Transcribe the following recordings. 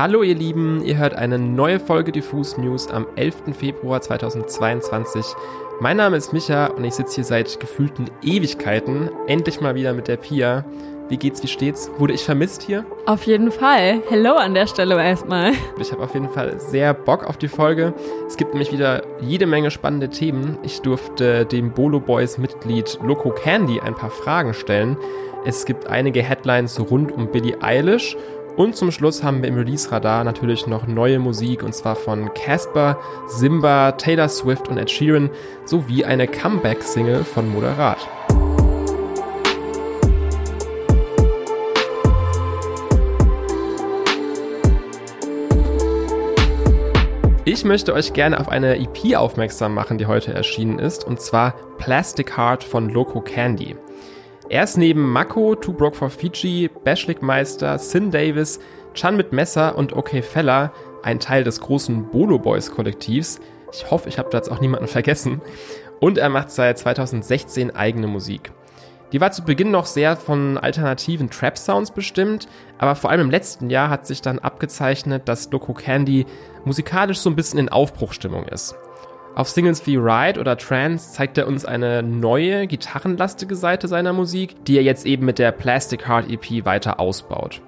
Hallo ihr Lieben, ihr hört eine neue Folge Diffus News am 11. Februar 2022. Mein Name ist Micha und ich sitze hier seit gefühlten Ewigkeiten, endlich mal wieder mit der Pia. Wie geht's, wie steht's? Wurde ich vermisst hier? Auf jeden Fall. Hello an der Stelle erstmal. Ich habe auf jeden Fall sehr Bock auf die Folge. Es gibt nämlich wieder jede Menge spannende Themen. Ich durfte dem Bolo Boys Mitglied Loco Candy ein paar Fragen stellen. Es gibt einige Headlines rund um Billie Eilish und zum Schluss haben wir im Release-Radar natürlich noch neue Musik und zwar von Casper, Simba, Taylor Swift und Ed Sheeran sowie eine Comeback-Single von Moderat. Ich möchte euch gerne auf eine EP aufmerksam machen, die heute erschienen ist, und zwar Plastic Heart von Loco Candy. Er ist neben Mako, Two Broke for Fiji, Bashlik Meister, Sin Davis, Chan mit Messer und OK Feller ein Teil des großen Bolo Boys Kollektivs. Ich hoffe, ich habe da jetzt auch niemanden vergessen. Und er macht seit 2016 eigene Musik. Die war zu Beginn noch sehr von alternativen Trap-Sounds bestimmt, aber vor allem im letzten Jahr hat sich dann abgezeichnet, dass Loco Candy musikalisch so ein bisschen in Aufbruchstimmung ist. Auf Singles wie Ride oder Trance zeigt er uns eine neue, gitarrenlastige Seite seiner Musik, die er jetzt eben mit der Plastic Heart EP weiter ausbaut.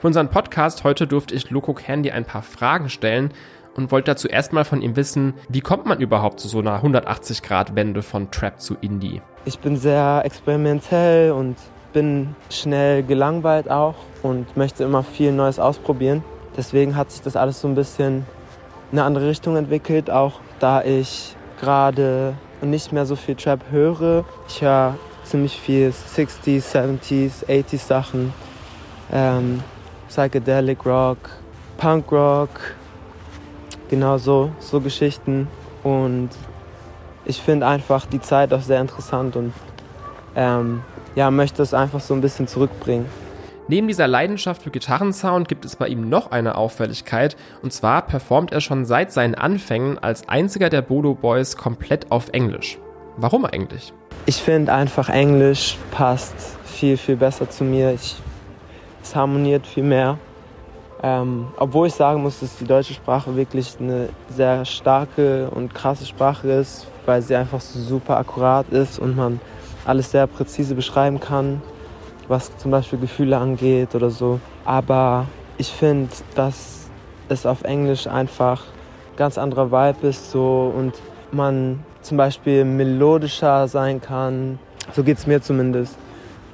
Für unseren Podcast heute durfte ich Loco Candy ein paar Fragen stellen und wollte dazu erstmal von ihm wissen, wie kommt man überhaupt zu so einer 180-Grad-Wende von Trap zu Indie? Ich bin sehr experimentell und bin schnell gelangweilt auch und möchte immer viel Neues ausprobieren. Deswegen hat sich das alles so ein bisschen eine andere Richtung entwickelt, auch da ich gerade nicht mehr so viel Trap höre. Ich höre ziemlich viel 60s, 70s, 80s Sachen, ähm, Psychedelic Rock, Punk Rock, genau so, so Geschichten. Und ich finde einfach die Zeit auch sehr interessant und ähm, ja, möchte es einfach so ein bisschen zurückbringen. Neben dieser Leidenschaft für Gitarrensound gibt es bei ihm noch eine Auffälligkeit, und zwar performt er schon seit seinen Anfängen als einziger der Bodo Boys komplett auf Englisch. Warum eigentlich? Ich finde einfach Englisch passt viel, viel besser zu mir. Ich, es harmoniert viel mehr. Ähm, obwohl ich sagen muss, dass die deutsche Sprache wirklich eine sehr starke und krasse Sprache ist, weil sie einfach so super akkurat ist und man alles sehr präzise beschreiben kann was zum Beispiel Gefühle angeht oder so. Aber ich finde, dass es auf Englisch einfach ganz anderer Vibe ist so und man zum Beispiel melodischer sein kann. So geht es mir zumindest.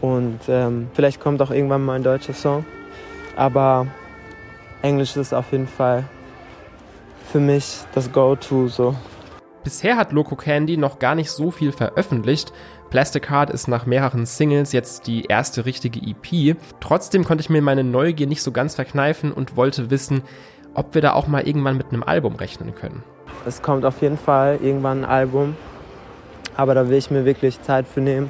Und ähm, vielleicht kommt auch irgendwann mal ein deutscher Song. Aber Englisch ist auf jeden Fall für mich das Go-To so. Bisher hat Loco Candy noch gar nicht so viel veröffentlicht, Plastic Heart ist nach mehreren Singles jetzt die erste richtige EP. Trotzdem konnte ich mir meine Neugier nicht so ganz verkneifen und wollte wissen, ob wir da auch mal irgendwann mit einem Album rechnen können. Es kommt auf jeden Fall irgendwann ein Album, aber da will ich mir wirklich Zeit für nehmen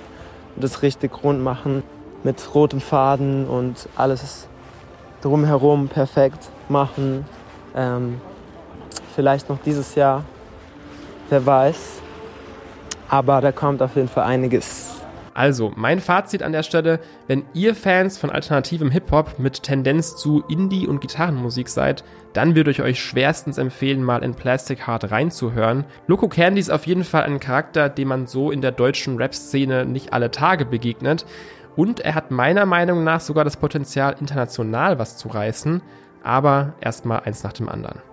und das richtig rund machen mit rotem Faden und alles drumherum perfekt machen. Ähm, vielleicht noch dieses Jahr, wer weiß. Aber da kommt auf jeden Fall einiges. Also, mein Fazit an der Stelle, wenn ihr Fans von alternativem Hip-Hop mit Tendenz zu Indie- und Gitarrenmusik seid, dann würde ich euch schwerstens empfehlen, mal in Plastic Heart reinzuhören. Loco Candy ist auf jeden Fall ein Charakter, dem man so in der deutschen Rap-Szene nicht alle Tage begegnet. Und er hat meiner Meinung nach sogar das Potenzial, international was zu reißen. Aber erstmal eins nach dem anderen.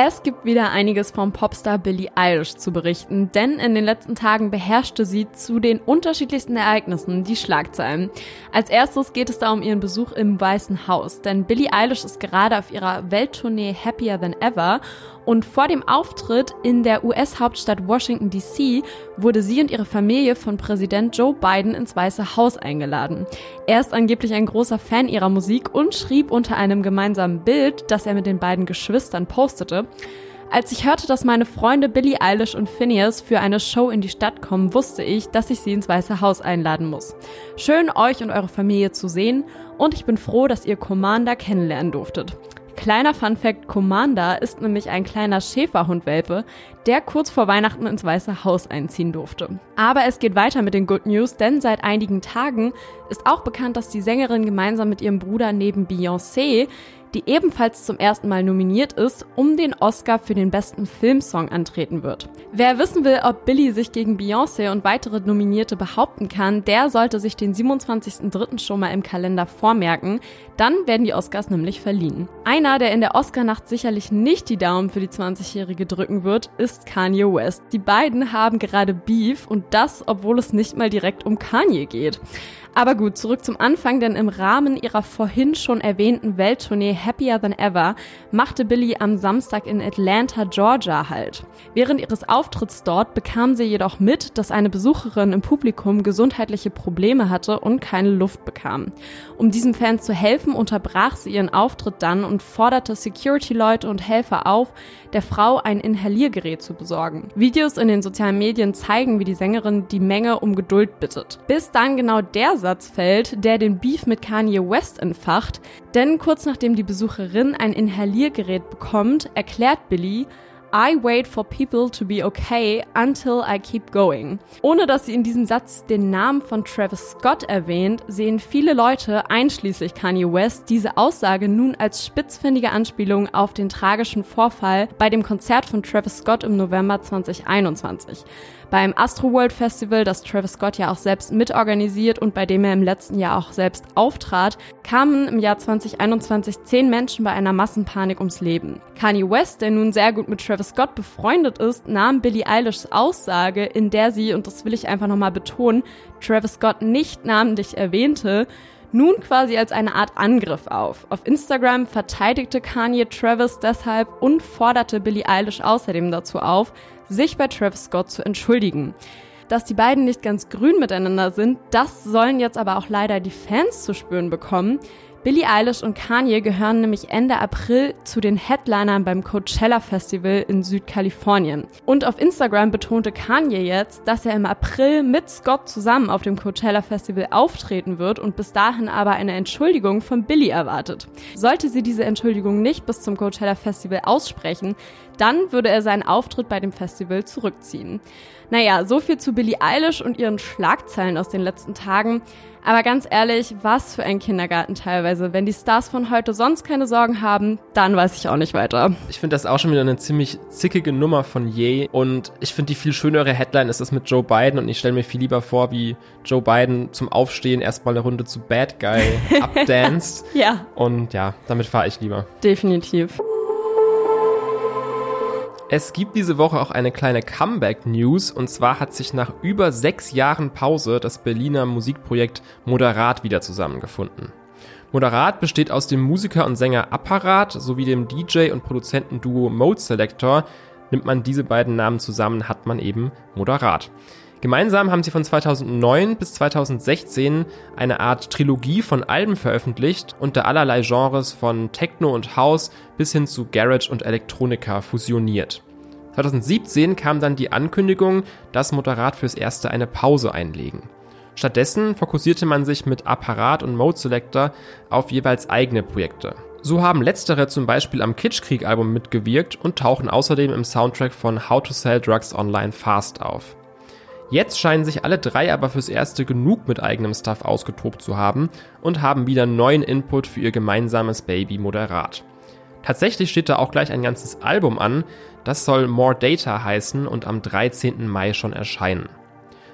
Es gibt wieder einiges vom Popstar Billie Eilish zu berichten, denn in den letzten Tagen beherrschte sie zu den unterschiedlichsten Ereignissen die Schlagzeilen. Als erstes geht es da um ihren Besuch im Weißen Haus, denn Billie Eilish ist gerade auf ihrer Welttournee Happier Than Ever und vor dem Auftritt in der US-Hauptstadt Washington DC wurde sie und ihre Familie von Präsident Joe Biden ins Weiße Haus eingeladen. Er ist angeblich ein großer Fan ihrer Musik und schrieb unter einem gemeinsamen Bild, das er mit den beiden Geschwistern postete, als ich hörte, dass meine Freunde Billie Eilish und Phineas für eine Show in die Stadt kommen, wusste ich, dass ich sie ins Weiße Haus einladen muss. Schön, euch und eure Familie zu sehen und ich bin froh, dass ihr Commander kennenlernen durftet. Kleiner Fun Fact, Commander ist nämlich ein kleiner Schäferhundwelpe, der kurz vor Weihnachten ins Weiße Haus einziehen durfte. Aber es geht weiter mit den Good News, denn seit einigen Tagen ist auch bekannt, dass die Sängerin gemeinsam mit ihrem Bruder neben Beyoncé die ebenfalls zum ersten Mal nominiert ist, um den Oscar für den besten Filmsong antreten wird. Wer wissen will, ob Billy sich gegen Beyoncé und weitere Nominierte behaupten kann, der sollte sich den 27.03. schon mal im Kalender vormerken, dann werden die Oscars nämlich verliehen. Einer, der in der Oscarnacht sicherlich nicht die Daumen für die 20-Jährige drücken wird, ist Kanye West. Die beiden haben gerade Beef und das, obwohl es nicht mal direkt um Kanye geht. Aber gut, zurück zum Anfang, denn im Rahmen ihrer vorhin schon erwähnten Welttournee Happier Than Ever machte Billy am Samstag in Atlanta, Georgia halt. Während ihres Auftritts dort bekam sie jedoch mit, dass eine Besucherin im Publikum gesundheitliche Probleme hatte und keine Luft bekam. Um diesem Fan zu helfen, unterbrach sie ihren Auftritt dann und forderte Security-Leute und Helfer auf, der Frau ein Inhaliergerät zu besorgen. Videos in den sozialen Medien zeigen, wie die Sängerin die Menge um Geduld bittet. Bis dann genau der Satz fällt, der den Beef mit Kanye West entfacht, denn kurz nachdem die Besucherin ein Inhaliergerät bekommt, erklärt Billy, I wait for people to be okay until I keep going. Ohne dass sie in diesem Satz den Namen von Travis Scott erwähnt, sehen viele Leute, einschließlich Kanye West, diese Aussage nun als spitzfindige Anspielung auf den tragischen Vorfall bei dem Konzert von Travis Scott im November 2021. Beim Astroworld Festival, das Travis Scott ja auch selbst mitorganisiert und bei dem er im letzten Jahr auch selbst auftrat, kamen im Jahr 2021 zehn Menschen bei einer Massenpanik ums Leben. Kanye West, der nun sehr gut mit Travis Scott befreundet ist, nahm Billie Eilishs Aussage, in der sie, und das will ich einfach nochmal betonen, Travis Scott nicht namentlich erwähnte, nun quasi als eine Art Angriff auf. Auf Instagram verteidigte Kanye Travis deshalb und forderte Billie Eilish außerdem dazu auf, sich bei Travis Scott zu entschuldigen. Dass die beiden nicht ganz grün miteinander sind, das sollen jetzt aber auch leider die Fans zu spüren bekommen, Billie Eilish und Kanye gehören nämlich Ende April zu den Headlinern beim Coachella Festival in Südkalifornien. Und auf Instagram betonte Kanye jetzt, dass er im April mit Scott zusammen auf dem Coachella Festival auftreten wird und bis dahin aber eine Entschuldigung von Billie erwartet. Sollte sie diese Entschuldigung nicht bis zum Coachella Festival aussprechen, dann würde er seinen Auftritt bei dem Festival zurückziehen. Naja, so viel zu Billie Eilish und ihren Schlagzeilen aus den letzten Tagen. Aber ganz ehrlich, was für ein Kindergarten teilweise. Wenn die Stars von heute sonst keine Sorgen haben, dann weiß ich auch nicht weiter. Ich finde das auch schon wieder eine ziemlich zickige Nummer von Ye. Und ich finde die viel schönere Headline ist das mit Joe Biden. Und ich stelle mir viel lieber vor, wie Joe Biden zum Aufstehen erstmal eine Runde zu Bad Guy abdanced. ja. Und ja, damit fahre ich lieber. Definitiv. Es gibt diese Woche auch eine kleine Comeback-News und zwar hat sich nach über sechs Jahren Pause das Berliner Musikprojekt Moderat wieder zusammengefunden. Moderat besteht aus dem Musiker und Sänger Apparat sowie dem DJ und Produzentenduo Mode Selector. Nimmt man diese beiden Namen zusammen, hat man eben Moderat. Gemeinsam haben sie von 2009 bis 2016 eine Art Trilogie von Alben veröffentlicht, unter allerlei Genres von Techno und House bis hin zu Garage und Elektronika fusioniert. 2017 kam dann die Ankündigung, dass Moderat fürs erste eine Pause einlegen. Stattdessen fokussierte man sich mit Apparat und Mode Selector auf jeweils eigene Projekte. So haben letztere zum Beispiel am Kitschkrieg-Album mitgewirkt und tauchen außerdem im Soundtrack von How to Sell Drugs Online Fast auf. Jetzt scheinen sich alle drei aber fürs Erste genug mit eigenem Stuff ausgetobt zu haben und haben wieder neuen Input für ihr gemeinsames Baby moderat. Tatsächlich steht da auch gleich ein ganzes Album an, das soll More Data heißen und am 13. Mai schon erscheinen.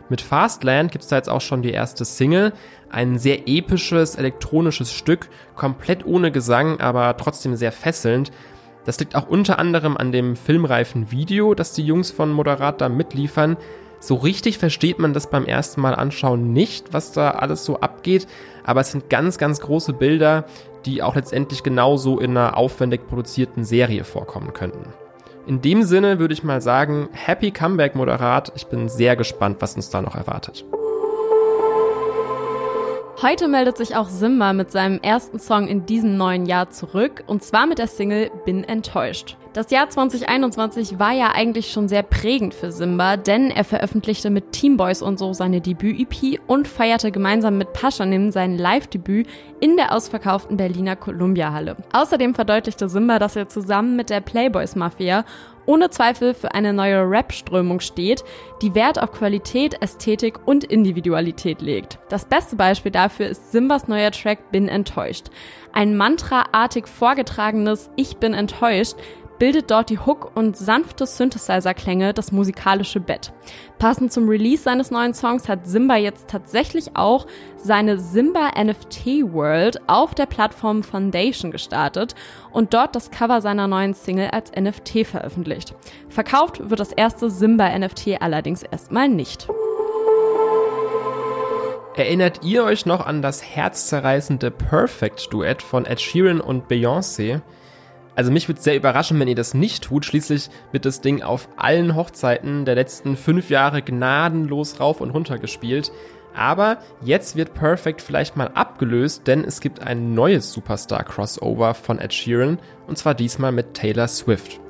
Mit Fastland gibt's da jetzt auch schon die erste Single, ein sehr episches elektronisches Stück, komplett ohne Gesang, aber trotzdem sehr fesselnd. Das liegt auch unter anderem an dem filmreifen Video, das die Jungs von Moderat da mitliefern, so richtig versteht man das beim ersten Mal anschauen nicht, was da alles so abgeht, aber es sind ganz, ganz große Bilder, die auch letztendlich genauso in einer aufwendig produzierten Serie vorkommen könnten. In dem Sinne würde ich mal sagen, Happy Comeback Moderat. Ich bin sehr gespannt, was uns da noch erwartet. Heute meldet sich auch Simba mit seinem ersten Song in diesem neuen Jahr zurück und zwar mit der Single Bin enttäuscht. Das Jahr 2021 war ja eigentlich schon sehr prägend für Simba, denn er veröffentlichte mit Teamboys und so seine Debüt-EP und feierte gemeinsam mit Paschanim sein Live-Debüt in der ausverkauften Berliner Columbia-Halle. Außerdem verdeutlichte Simba, dass er zusammen mit der Playboys-Mafia ohne Zweifel für eine neue Rap-Strömung steht, die Wert auf Qualität, Ästhetik und Individualität legt. Das beste Beispiel dafür ist Simbas neuer Track Bin enttäuscht. Ein mantraartig vorgetragenes Ich bin enttäuscht bildet dort die Hook und sanfte Synthesizer-Klänge das musikalische Bett. Passend zum Release seines neuen Songs hat Simba jetzt tatsächlich auch seine Simba NFT World auf der Plattform Foundation gestartet und dort das Cover seiner neuen Single als NFT veröffentlicht. Verkauft wird das erste Simba NFT allerdings erstmal nicht. Erinnert ihr euch noch an das herzzerreißende Perfect-Duett von Ed Sheeran und Beyoncé? Also mich würde sehr überraschen, wenn ihr das nicht tut. Schließlich wird das Ding auf allen Hochzeiten der letzten fünf Jahre gnadenlos rauf und runter gespielt. Aber jetzt wird Perfect vielleicht mal abgelöst, denn es gibt ein neues Superstar-Crossover von Ed Sheeran und zwar diesmal mit Taylor Swift.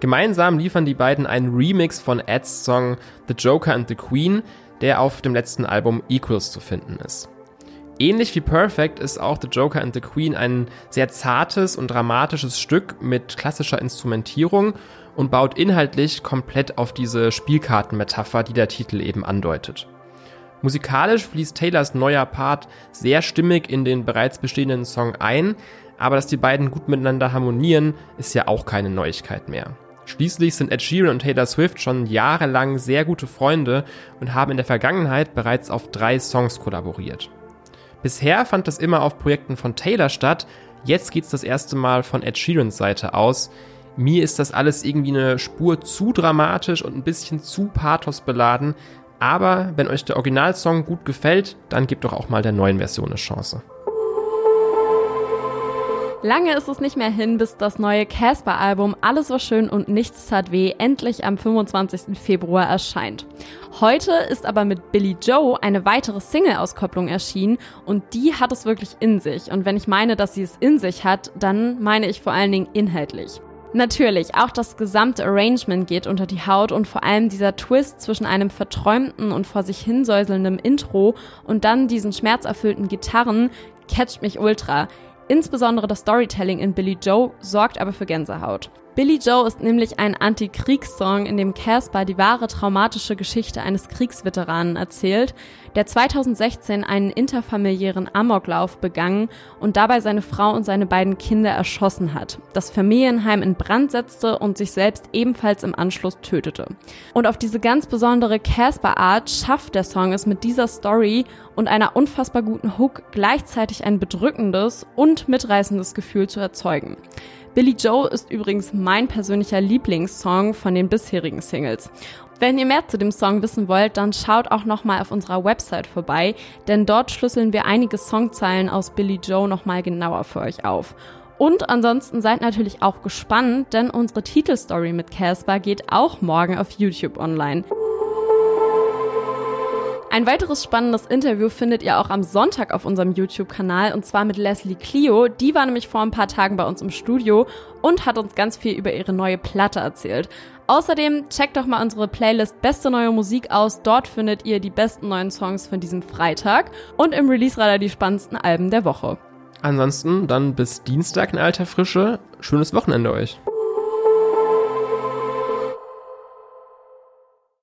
Gemeinsam liefern die beiden einen Remix von Eds Song The Joker and the Queen, der auf dem letzten Album Equals zu finden ist. Ähnlich wie Perfect ist auch The Joker and the Queen ein sehr zartes und dramatisches Stück mit klassischer Instrumentierung und baut inhaltlich komplett auf diese Spielkartenmetapher, die der Titel eben andeutet. Musikalisch fließt Taylors neuer Part sehr stimmig in den bereits bestehenden Song ein, aber dass die beiden gut miteinander harmonieren, ist ja auch keine Neuigkeit mehr. Schließlich sind Ed Sheeran und Taylor Swift schon jahrelang sehr gute Freunde und haben in der Vergangenheit bereits auf drei Songs kollaboriert. Bisher fand das immer auf Projekten von Taylor statt, jetzt geht's das erste Mal von Ed Sheerans Seite aus. Mir ist das alles irgendwie eine Spur zu dramatisch und ein bisschen zu pathosbeladen, aber wenn euch der Originalsong gut gefällt, dann gebt doch auch mal der neuen Version eine Chance. Lange ist es nicht mehr hin, bis das neue Casper-Album Alles war schön und nichts tat weh endlich am 25. Februar erscheint. Heute ist aber mit Billy Joe eine weitere Single-Auskopplung erschienen und die hat es wirklich in sich. Und wenn ich meine, dass sie es in sich hat, dann meine ich vor allen Dingen inhaltlich. Natürlich, auch das gesamte Arrangement geht unter die Haut und vor allem dieser Twist zwischen einem verträumten und vor sich hinsäuselnden Intro und dann diesen schmerzerfüllten Gitarren catcht mich ultra. Insbesondere das Storytelling in Billy Joe sorgt aber für Gänsehaut. Billy Joe ist nämlich ein Anti-Kriegssong, in dem Casper die wahre traumatische Geschichte eines Kriegsveteranen erzählt, der 2016 einen interfamiliären Amoklauf begangen und dabei seine Frau und seine beiden Kinder erschossen hat, das Familienheim in Brand setzte und sich selbst ebenfalls im Anschluss tötete. Und auf diese ganz besondere Casper-Art schafft der Song es mit dieser Story und einer unfassbar guten Hook gleichzeitig ein bedrückendes und mitreißendes Gefühl zu erzeugen. Billy Joe ist übrigens mein persönlicher Lieblingssong von den bisherigen Singles. Wenn ihr mehr zu dem Song wissen wollt, dann schaut auch nochmal auf unserer Website vorbei, denn dort schlüsseln wir einige Songzeilen aus Billy Joe nochmal genauer für euch auf. Und ansonsten seid natürlich auch gespannt, denn unsere Titelstory mit Casper geht auch morgen auf YouTube online. Ein weiteres spannendes Interview findet ihr auch am Sonntag auf unserem YouTube-Kanal und zwar mit Leslie Clio. Die war nämlich vor ein paar Tagen bei uns im Studio und hat uns ganz viel über ihre neue Platte erzählt. Außerdem checkt doch mal unsere Playlist Beste neue Musik aus. Dort findet ihr die besten neuen Songs von diesem Freitag und im Release-Radar die spannendsten Alben der Woche. Ansonsten dann bis Dienstag in alter Frische. Schönes Wochenende euch.